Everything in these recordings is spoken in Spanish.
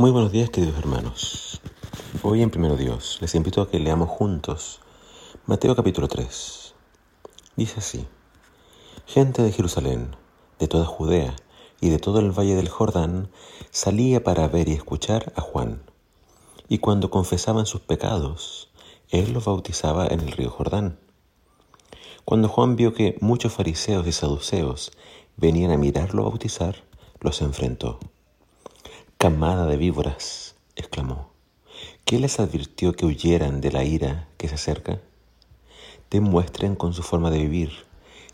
Muy buenos días queridos hermanos. Hoy en Primero Dios les invito a que leamos juntos Mateo capítulo 3. Dice así, gente de Jerusalén, de toda Judea y de todo el valle del Jordán, salía para ver y escuchar a Juan. Y cuando confesaban sus pecados, él los bautizaba en el río Jordán. Cuando Juan vio que muchos fariseos y saduceos venían a mirarlo bautizar, los enfrentó. Camada de víboras, exclamó, ¿qué les advirtió que huyeran de la ira que se acerca? Demuestren con su forma de vivir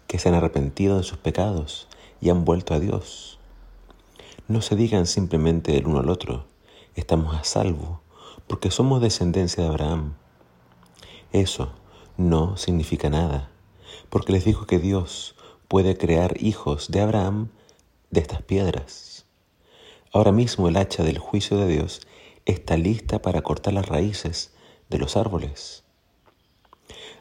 que se han arrepentido de sus pecados y han vuelto a Dios. No se digan simplemente el uno al otro, estamos a salvo porque somos descendencia de Abraham. Eso no significa nada, porque les dijo que Dios puede crear hijos de Abraham de estas piedras. Ahora mismo el hacha del juicio de Dios está lista para cortar las raíces de los árboles.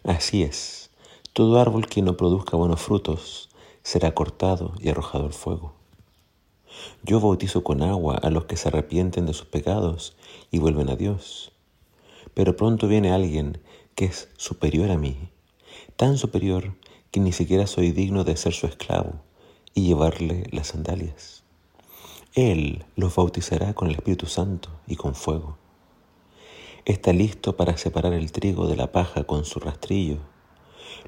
Así es, todo árbol que no produzca buenos frutos será cortado y arrojado al fuego. Yo bautizo con agua a los que se arrepienten de sus pecados y vuelven a Dios. Pero pronto viene alguien que es superior a mí, tan superior que ni siquiera soy digno de ser su esclavo y llevarle las sandalias. Él los bautizará con el Espíritu Santo y con fuego. Está listo para separar el trigo de la paja con su rastrillo.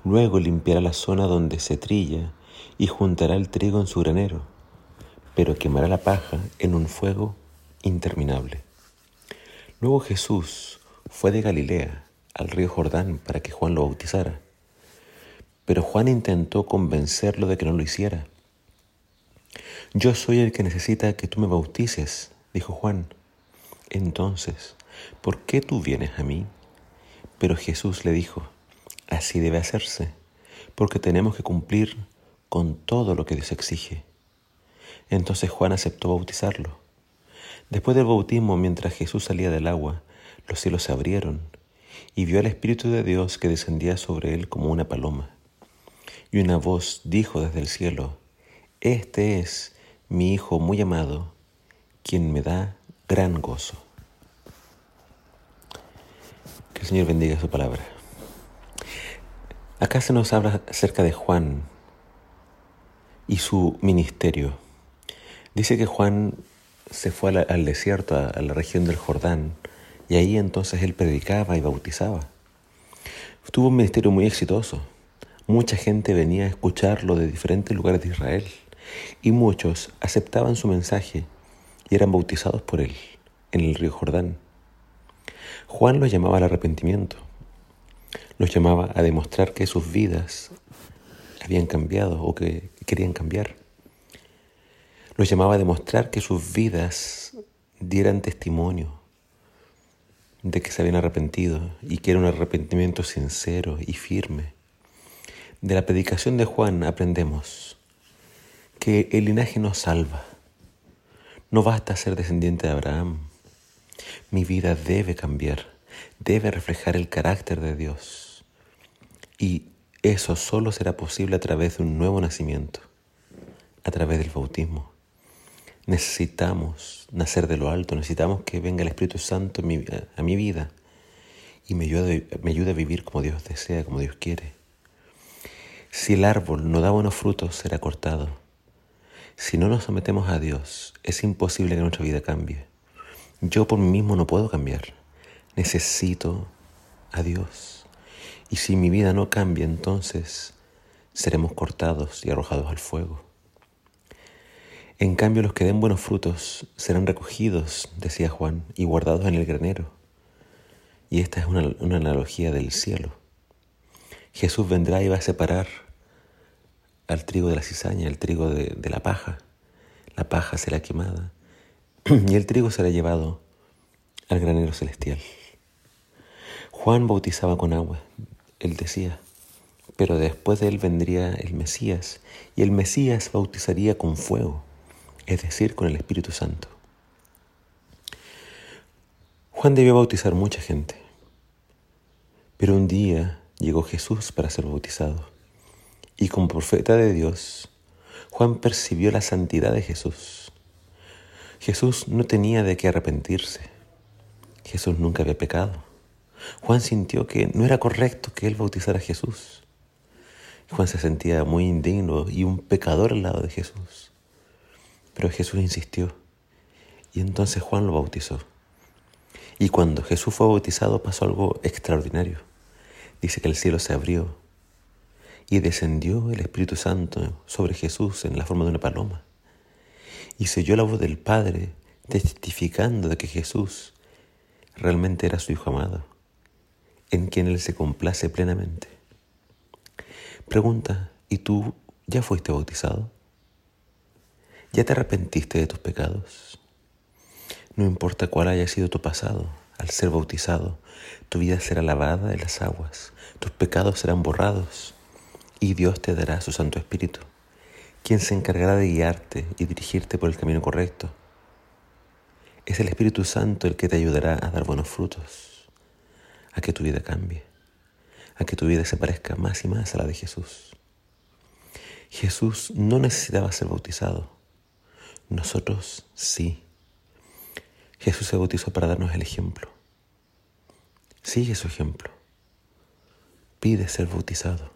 Luego limpiará la zona donde se trilla y juntará el trigo en su granero, pero quemará la paja en un fuego interminable. Luego Jesús fue de Galilea al río Jordán para que Juan lo bautizara. Pero Juan intentó convencerlo de que no lo hiciera. Yo soy el que necesita que tú me bautices, dijo Juan. Entonces, ¿por qué tú vienes a mí? Pero Jesús le dijo, así debe hacerse, porque tenemos que cumplir con todo lo que Dios exige. Entonces Juan aceptó bautizarlo. Después del bautismo, mientras Jesús salía del agua, los cielos se abrieron y vio al Espíritu de Dios que descendía sobre él como una paloma. Y una voz dijo desde el cielo, Este es mi Hijo muy amado, quien me da gran gozo. Que el Señor bendiga su palabra. Acá se nos habla acerca de Juan y su ministerio. Dice que Juan se fue al, desierto, a, a la región del Jordán, y ahí entonces él predicaba y bautizaba. Tuvo un ministerio muy exitoso. Mucha gente venía a escucharlo de diferentes lugares de Israel y muchos aceptaban su mensaje y eran bautizados por él en el río Jordán. Juan los llamaba al arrepentimiento, los llamaba a demostrar que sus vidas habían cambiado o que querían cambiar. Los llamaba a demostrar que sus vidas dieran testimonio de que se habían arrepentido y que era un arrepentimiento sincero y firme. De la predicación de Juan aprendemos que el linaje nos salva. No basta ser descendiente de Abraham. Mi vida debe cambiar, debe reflejar el carácter de Dios. Y eso solo será posible a través de un nuevo nacimiento, a través del bautismo. Necesitamos nacer de lo alto, necesitamos que venga el Espíritu Santo a mi vida y me ayude, me ayude a vivir como Dios desea, como Dios quiere. Si el árbol no da buenos frutos, será cortado si no nos sometemos a Dios, es imposible que nuestra vida cambie. Yo por mí mismo no puedo cambiar. Necesito a Dios. Y si mi vida no cambia, entonces seremos cortados y arrojados al fuego. En cambio, los que den buenos frutos serán recogidos, decía Juan, y guardados en el granero. Y esta es una, analogía del cielo. Jesús vendrá y va a separar al trigo de la cizaña, al trigo de, la paja. La paja será quemada y el trigo será llevado al granero celestial. Juan bautizaba con agua, él decía, pero después de él vendría el Mesías y el Mesías bautizaría con fuego, es decir, con el Espíritu Santo. Juan debió bautizar mucha gente, pero un día llegó Jesús para ser bautizado. Y como profeta de Dios, Juan percibió la santidad de Jesús. Jesús no tenía de qué arrepentirse. Jesús nunca había pecado. Juan sintió que no era correcto que él bautizara a Jesús. Juan se sentía muy indigno y un pecador al lado de Jesús. Pero Jesús insistió y entonces Juan lo bautizó. Y cuando Jesús fue bautizado pasó algo extraordinario. Dice que el cielo se abrió y descendió el Espíritu Santo sobre Jesús en la forma de una paloma. Y se oyó la voz del Padre testificando de que Jesús realmente era su Hijo amado, en quien Él se complace plenamente. Pregunta, ¿y tú ya fuiste bautizado? ¿Ya te arrepentiste de tus pecados? No importa cuál haya sido tu pasado, al ser bautizado, tu vida será lavada en las aguas, tus pecados serán borrados y Dios te dará su Santo Espíritu, quien se encargará de guiarte y dirigirte por el camino correcto. Es el Espíritu Santo el que te ayudará a dar buenos frutos, a que tu vida cambie, a que tu vida se parezca más y más a la de Jesús. Jesús no necesitaba ser bautizado, nosotros sí. Jesús se bautizó para darnos el ejemplo. Sigue su ejemplo. Pide ser bautizado.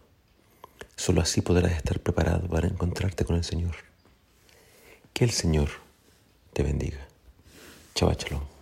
Solo así podrás estar preparado para encontrarte con el Señor. Que el Señor te bendiga. Chao.